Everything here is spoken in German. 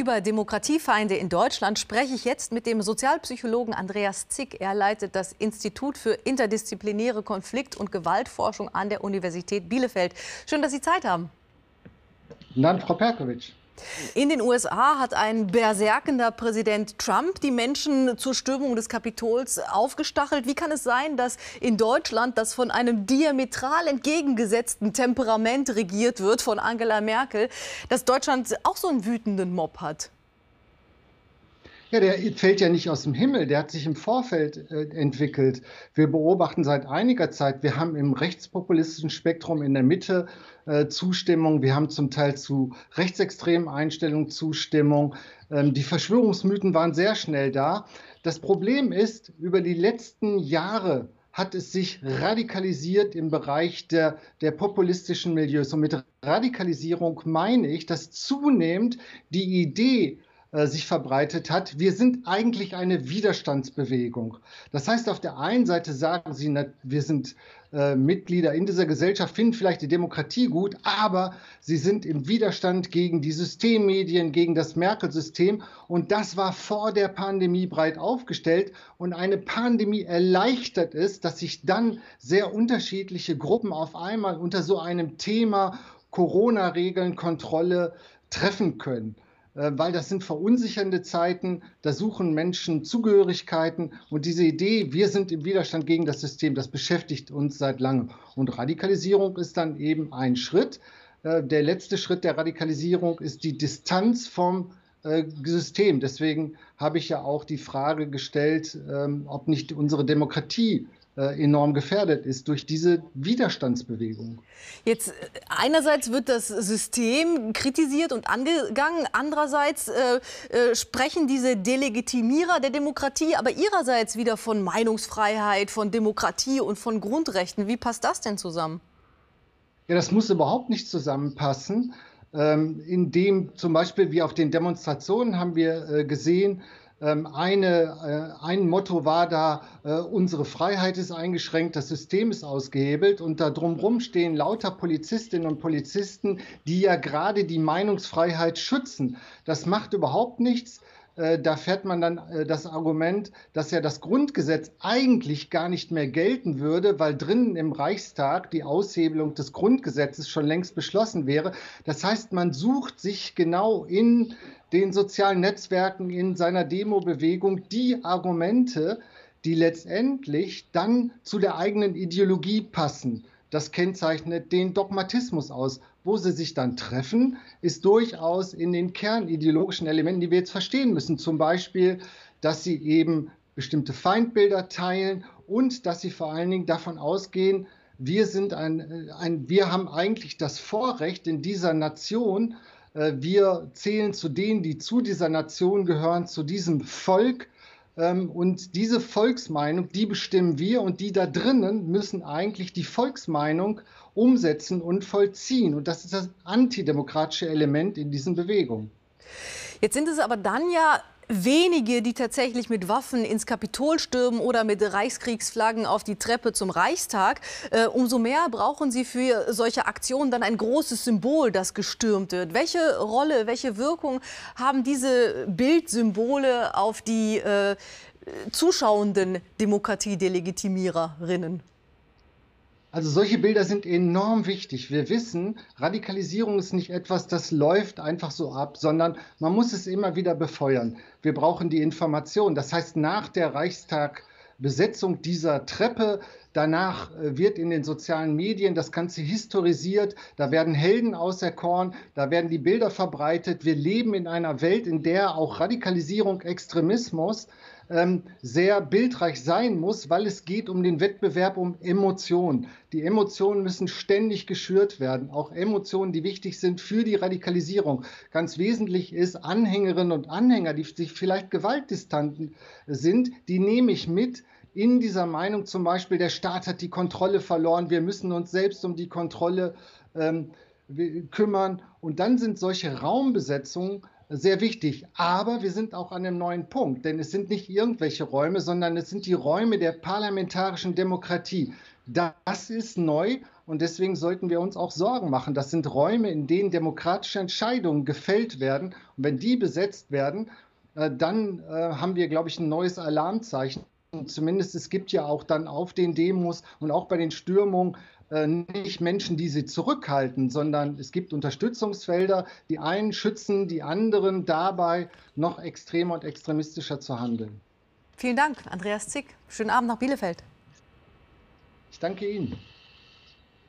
Über Demokratiefeinde in Deutschland spreche ich jetzt mit dem Sozialpsychologen Andreas Zick. Er leitet das Institut für interdisziplinäre Konflikt- und Gewaltforschung an der Universität Bielefeld. Schön, dass Sie Zeit haben. Abend, Frau Perkovic. In den USA hat ein berserkender Präsident Trump die Menschen zur Stürmung des Kapitols aufgestachelt. Wie kann es sein, dass in Deutschland, das von einem diametral entgegengesetzten Temperament regiert wird, von Angela Merkel, dass Deutschland auch so einen wütenden Mob hat? Ja, der fällt ja nicht aus dem Himmel, der hat sich im Vorfeld äh, entwickelt. Wir beobachten seit einiger Zeit, wir haben im rechtspopulistischen Spektrum in der Mitte äh, Zustimmung, wir haben zum Teil zu rechtsextremen Einstellungen Zustimmung. Ähm, die Verschwörungsmythen waren sehr schnell da. Das Problem ist, über die letzten Jahre hat es sich radikalisiert im Bereich der, der populistischen Milieus. Und mit Radikalisierung meine ich, dass zunehmend die Idee, sich verbreitet hat. Wir sind eigentlich eine Widerstandsbewegung. Das heißt, auf der einen Seite sagen sie, wir sind äh, Mitglieder in dieser Gesellschaft, finden vielleicht die Demokratie gut, aber sie sind im Widerstand gegen die Systemmedien, gegen das Merkel-System. Und das war vor der Pandemie breit aufgestellt. Und eine Pandemie erleichtert es, dass sich dann sehr unterschiedliche Gruppen auf einmal unter so einem Thema Corona-Regeln, Kontrolle treffen können. Äh, weil das sind verunsichernde Zeiten, da suchen Menschen Zugehörigkeiten und diese Idee, wir sind im Widerstand gegen das System, das beschäftigt uns seit langem. Und Radikalisierung ist dann eben ein Schritt. Äh, der letzte Schritt der Radikalisierung ist die Distanz vom äh, System. Deswegen habe ich ja auch die Frage gestellt, ähm, ob nicht unsere Demokratie enorm gefährdet ist durch diese Widerstandsbewegung. Jetzt äh, einerseits wird das System kritisiert und angegangen, andererseits äh, äh, sprechen diese Delegitimierer der Demokratie aber ihrerseits wieder von Meinungsfreiheit, von Demokratie und von Grundrechten. Wie passt das denn zusammen? Ja, das muss überhaupt nicht zusammenpassen. Ähm, indem zum Beispiel wie auf den Demonstrationen haben wir äh, gesehen, eine, äh, ein Motto war da, äh, unsere Freiheit ist eingeschränkt, das System ist ausgehebelt und da drumherum stehen lauter Polizistinnen und Polizisten, die ja gerade die Meinungsfreiheit schützen. Das macht überhaupt nichts. Äh, da fährt man dann das Argument, dass ja das Grundgesetz eigentlich gar nicht mehr gelten würde, weil drinnen im Reichstag die Aushebelung des Grundgesetzes schon längst beschlossen wäre. Das heißt, man sucht sich genau in den sozialen Netzwerken, in seiner Demo-Bewegung die Argumente, die letztendlich dann zu der eigenen Ideologie passen. Das kennzeichnet den Dogmatismus aus. Wo sie sich dann treffen, ist durchaus in den kernideologischen Elementen, die wir jetzt verstehen müssen. Zum Beispiel, dass sie eben bestimmte Feindbilder teilen und dass sie vor allen Dingen davon ausgehen, wir, sind ein, ein, wir haben eigentlich das Vorrecht in dieser Nation, äh, wir zählen zu denen, die zu dieser Nation gehören, zu diesem Volk. Ähm, und diese Volksmeinung, die bestimmen wir und die da drinnen müssen eigentlich die Volksmeinung umsetzen und vollziehen. Und das ist das antidemokratische Element in diesen Bewegungen. Jetzt sind es aber dann ja wenige, die tatsächlich mit Waffen ins Kapitol stürmen oder mit Reichskriegsflaggen auf die Treppe zum Reichstag. Äh, umso mehr brauchen sie für solche Aktionen dann ein großes Symbol, das gestürmt wird. Welche Rolle, welche Wirkung haben diese Bildsymbole auf die äh, zuschauenden Demokratiedelegitimiererinnen? Also solche Bilder sind enorm wichtig. Wir wissen, Radikalisierung ist nicht etwas, das läuft einfach so ab, sondern man muss es immer wieder befeuern. Wir brauchen die Information. Das heißt, nach der Reichstag-Besetzung dieser Treppe, danach äh, wird in den sozialen Medien das Ganze historisiert, da werden Helden auserkoren, da werden die Bilder verbreitet. Wir leben in einer Welt, in der auch Radikalisierung, Extremismus ähm, sehr bildreich sein muss, weil es geht um den Wettbewerb um Emotionen. Die Emotionen müssen ständig geschürt werden, auch Emotionen, die wichtig sind für die Radikalisierung. Ganz wesentlich ist, Anhängerinnen und Anhänger, die sich vielleicht gewaltdistanten sind, die nehme ich mit in dieser Meinung zum Beispiel, der Staat hat die Kontrolle verloren, wir müssen uns selbst um die Kontrolle ähm, kümmern. Und dann sind solche Raumbesetzungen sehr wichtig. Aber wir sind auch an einem neuen Punkt, denn es sind nicht irgendwelche Räume, sondern es sind die Räume der parlamentarischen Demokratie. Das ist neu Und deswegen sollten wir uns auch Sorgen machen. Das sind Räume, in denen demokratische Entscheidungen gefällt werden. Und wenn die besetzt werden, äh, dann äh, haben wir, glaube ich, ein neues Alarmzeichen. Und zumindest es gibt ja auch dann auf den Demos und auch bei den Stürmungen äh, nicht Menschen, die sie zurückhalten, sondern es gibt Unterstützungsfelder. Die einen schützen die anderen dabei, noch extremer und extremistischer zu handeln. Vielen Dank, Andreas Zick. Schönen Abend nach Bielefeld. Ich danke Ihnen.